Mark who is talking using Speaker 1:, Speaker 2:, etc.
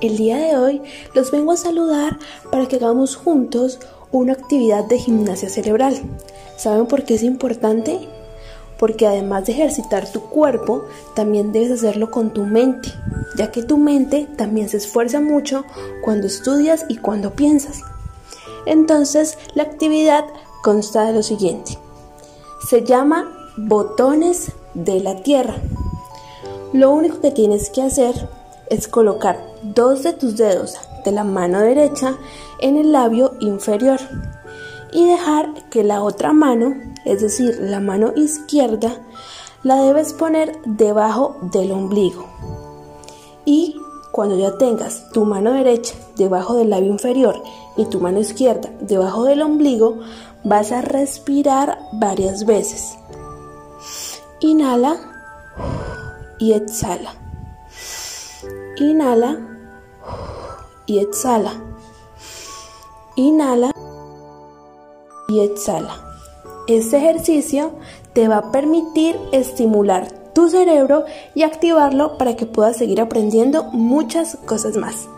Speaker 1: El día de hoy los vengo a saludar para que hagamos juntos una actividad de gimnasia cerebral. ¿Saben por qué es importante? Porque además de ejercitar tu cuerpo, también debes hacerlo con tu mente, ya que tu mente también se esfuerza mucho cuando estudias y cuando piensas. Entonces, la actividad consta de lo siguiente. Se llama botones de la tierra. Lo único que tienes que hacer es colocar dos de tus dedos de la mano derecha en el labio inferior y dejar que la otra mano, es decir, la mano izquierda, la debes poner debajo del ombligo. Y cuando ya tengas tu mano derecha debajo del labio inferior y tu mano izquierda debajo del ombligo, vas a respirar varias veces. Inhala y exhala. Inhala y exhala. Inhala y exhala. Este ejercicio te va a permitir estimular tu cerebro y activarlo para que puedas seguir aprendiendo muchas cosas más.